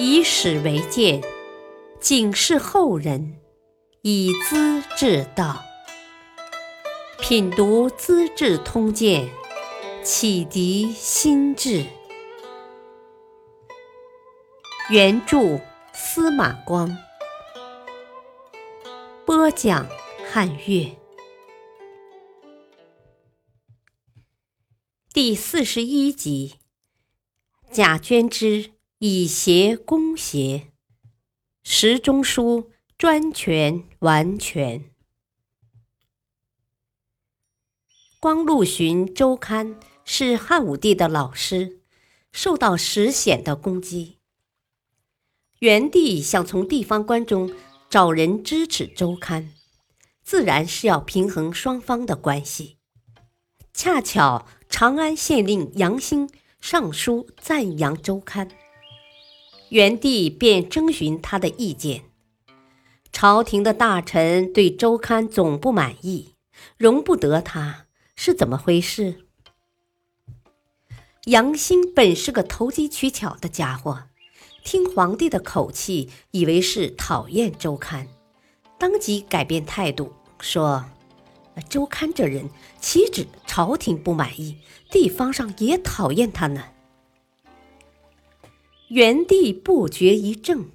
以史为鉴，警示后人，以资治道。品读《资治通鉴》，启迪心智。原著司马光，播讲汉乐。第四十一集：贾捐之以邪攻邪，时中书专权完全。光禄寻周刊是汉武帝的老师，受到石显的攻击。元帝想从地方官中找人支持周刊，自然是要平衡双方的关系。恰巧。长安县令杨兴上书赞扬周刊，元帝便征询他的意见。朝廷的大臣对周刊总不满意，容不得他，是怎么回事？杨兴本是个投机取巧的家伙，听皇帝的口气，以为是讨厌周刊，当即改变态度，说。周刊这人岂止朝廷不满意，地方上也讨厌他呢。元帝不觉一怔，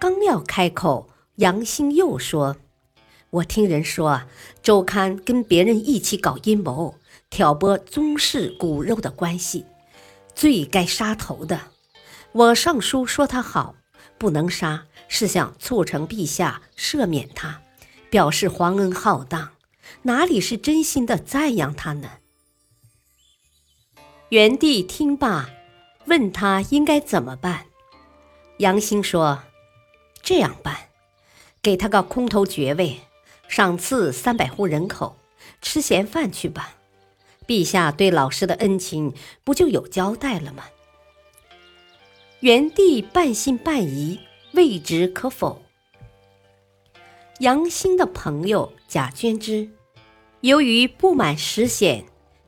刚要开口，杨兴又说：“我听人说，周刊跟别人一起搞阴谋，挑拨宗室骨肉的关系，最该杀头的。我上书说他好，不能杀，是想促成陛下赦免他，表示皇恩浩荡。”哪里是真心的赞扬他呢？元帝听罢，问他应该怎么办。杨兴说：“这样办，给他个空头爵位，赏赐三百户人口，吃闲饭去吧。陛下对老师的恩情，不就有交代了吗？”元帝半信半疑，未知可否。杨兴的朋友贾捐之。由于不满实显，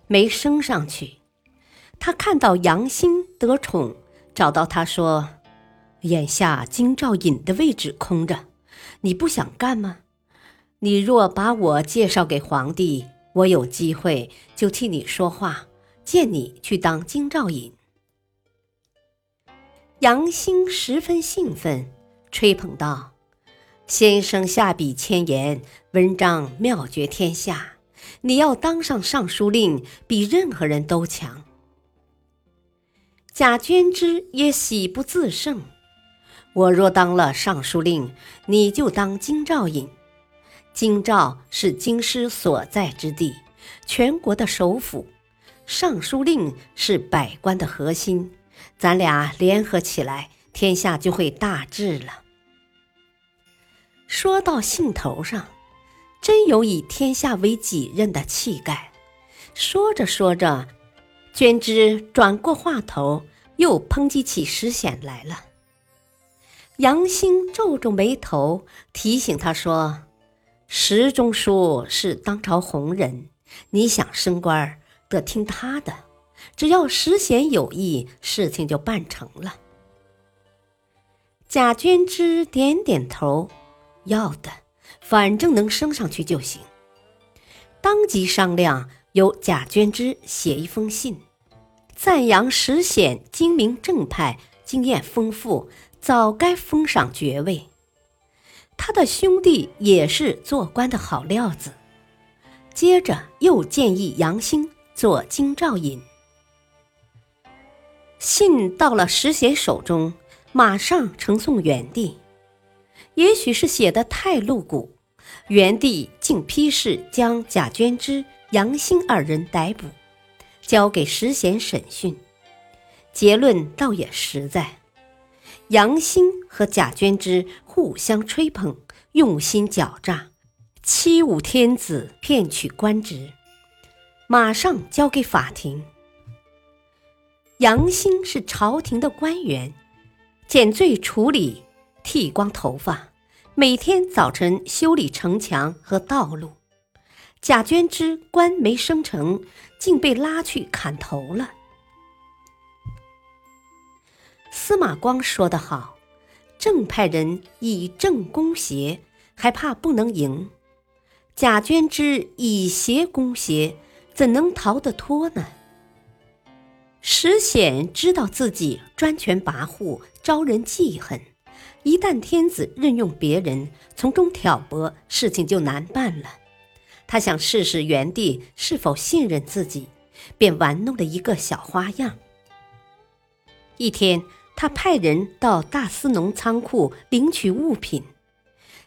没升上去。他看到杨兴得宠，找到他说：“眼下京兆尹的位置空着，你不想干吗？你若把我介绍给皇帝，我有机会就替你说话，荐你去当京兆尹。”杨兴十分兴奋，吹捧道：“先生下笔千言，文章妙绝天下。”你要当上尚书令，比任何人都强。贾捐之也喜不自胜。我若当了尚书令，你就当京兆尹。京兆是京师所在之地，全国的首府。尚书令是百官的核心，咱俩联合起来，天下就会大治了。说到兴头上。真有以天下为己任的气概。说着说着，捐之转过话头，又抨击起石显来了。杨兴皱皱眉头，提醒他说：“石中书是当朝红人，你想升官得听他的。只要石显有意，事情就办成了。”贾娟之点点头，要的。反正能升上去就行。当即商量，由贾捐之写一封信，赞扬石显精明正派、经验丰富，早该封赏爵位。他的兄弟也是做官的好料子。接着又建议杨兴做京兆尹。信到了石显手中，马上呈送元帝。也许是写的太露骨，元帝竟批示将贾捐之、杨兴二人逮捕，交给石显审讯。结论倒也实在，杨兴和贾娟之互相吹捧，用心狡诈，欺侮天子，骗取官职，马上交给法庭。杨兴是朝廷的官员，减罪处理。剃光头发，每天早晨修理城墙和道路。贾捐之官没升成，竟被拉去砍头了。司马光说得好：“正派人以正攻邪，还怕不能赢；贾捐之以邪攻邪，怎能逃得脱呢？”石显知道自己专权跋扈，招人记恨。一旦天子任用别人，从中挑拨，事情就难办了。他想试试元帝是否信任自己，便玩弄了一个小花样。一天，他派人到大司农仓库领取物品，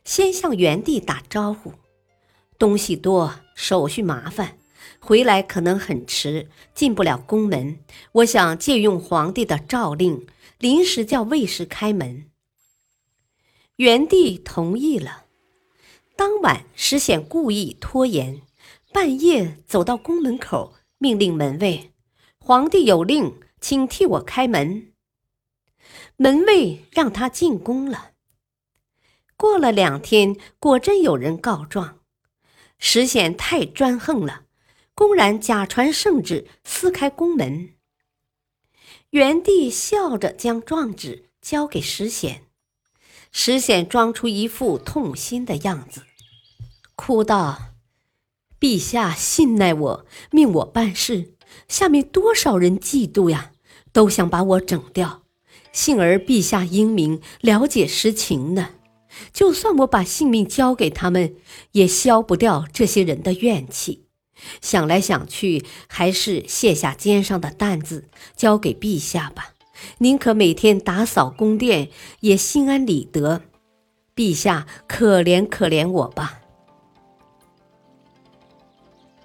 先向元帝打招呼：“东西多，手续麻烦。”回来可能很迟，进不了宫门。我想借用皇帝的诏令，临时叫卫士开门。元帝同意了。当晚，石显故意拖延，半夜走到宫门口，命令门卫：“皇帝有令，请替我开门。”门卫让他进宫了。过了两天，果真有人告状，石显太专横了。公然假传圣旨，撕开宫门。元帝笑着将状纸交给石显，石显装出一副痛心的样子，哭道：“陛下信赖我，命我办事，下面多少人嫉妒呀，都想把我整掉。幸而陛下英明，了解实情呢。就算我把性命交给他们，也消不掉这些人的怨气。”想来想去，还是卸下肩上的担子，交给陛下吧。宁可每天打扫宫殿，也心安理得。陛下可怜可怜我吧。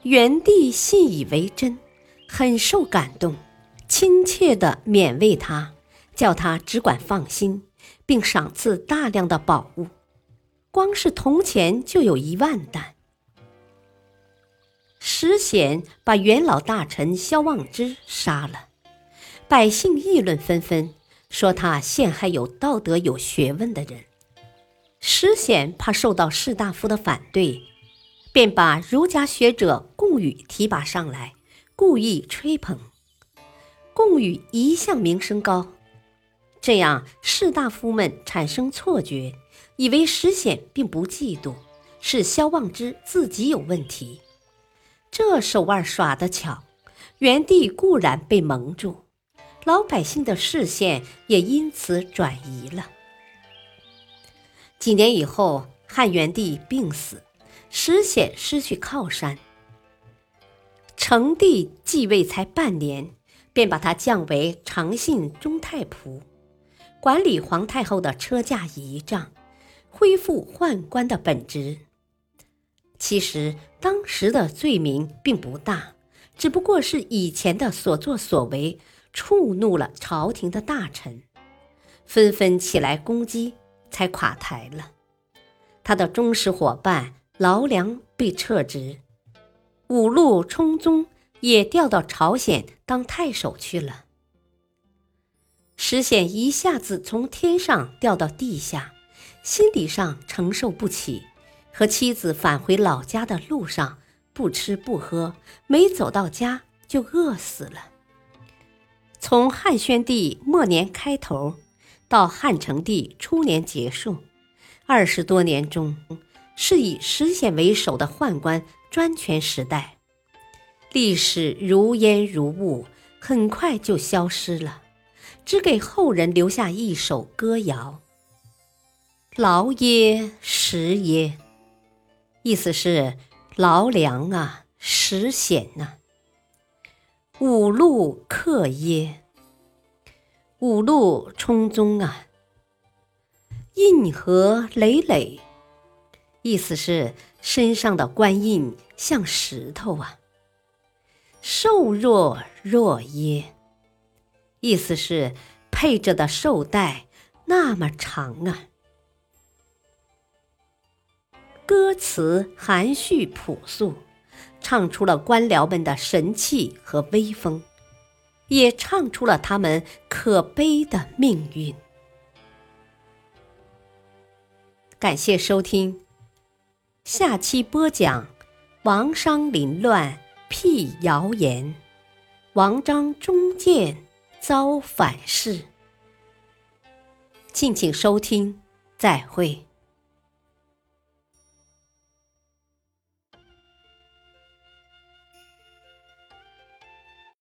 元帝信以为真，很受感动，亲切地勉慰他，叫他只管放心，并赏赐大量的宝物，光是铜钱就有一万担。石显把元老大臣萧望之杀了，百姓议论纷纷，说他陷害有道德、有学问的人。石显怕受到士大夫的反对，便把儒家学者贡禹提拔上来，故意吹捧。贡禹一向名声高，这样士大夫们产生错觉，以为石显并不嫉妒，是萧望之自己有问题。这手腕耍得巧，元帝固然被蒙住，老百姓的视线也因此转移了。几年以后，汉元帝病死，石显失去靠山。成帝继位才半年，便把他降为长信中太仆，管理皇太后的车驾仪仗，恢复宦官的本职。其实当时的罪名并不大，只不过是以前的所作所为触怒了朝廷的大臣，纷纷起来攻击，才垮台了。他的忠实伙伴劳良被撤职，五路冲宗也调到朝鲜当太守去了。石显一下子从天上掉到地下，心理上承受不起。和妻子返回老家的路上，不吃不喝，没走到家就饿死了。从汉宣帝末年开头，到汉成帝初年结束，二十多年中，是以石显为首的宦官专权时代。历史如烟如雾，很快就消失了，只给后人留下一首歌谣：“劳耶，食耶。”意思是劳粮啊，食显呐。五路克耶，五路冲宗啊。印河累累，意思是身上的官印像石头啊。绶若若耶，意思是配着的绶带那么长啊。歌词含蓄朴素，唱出了官僚们的神气和威风，也唱出了他们可悲的命运。感谢收听，下期播讲：王商凌乱辟谣言，王章中箭遭反噬。敬请收听，再会。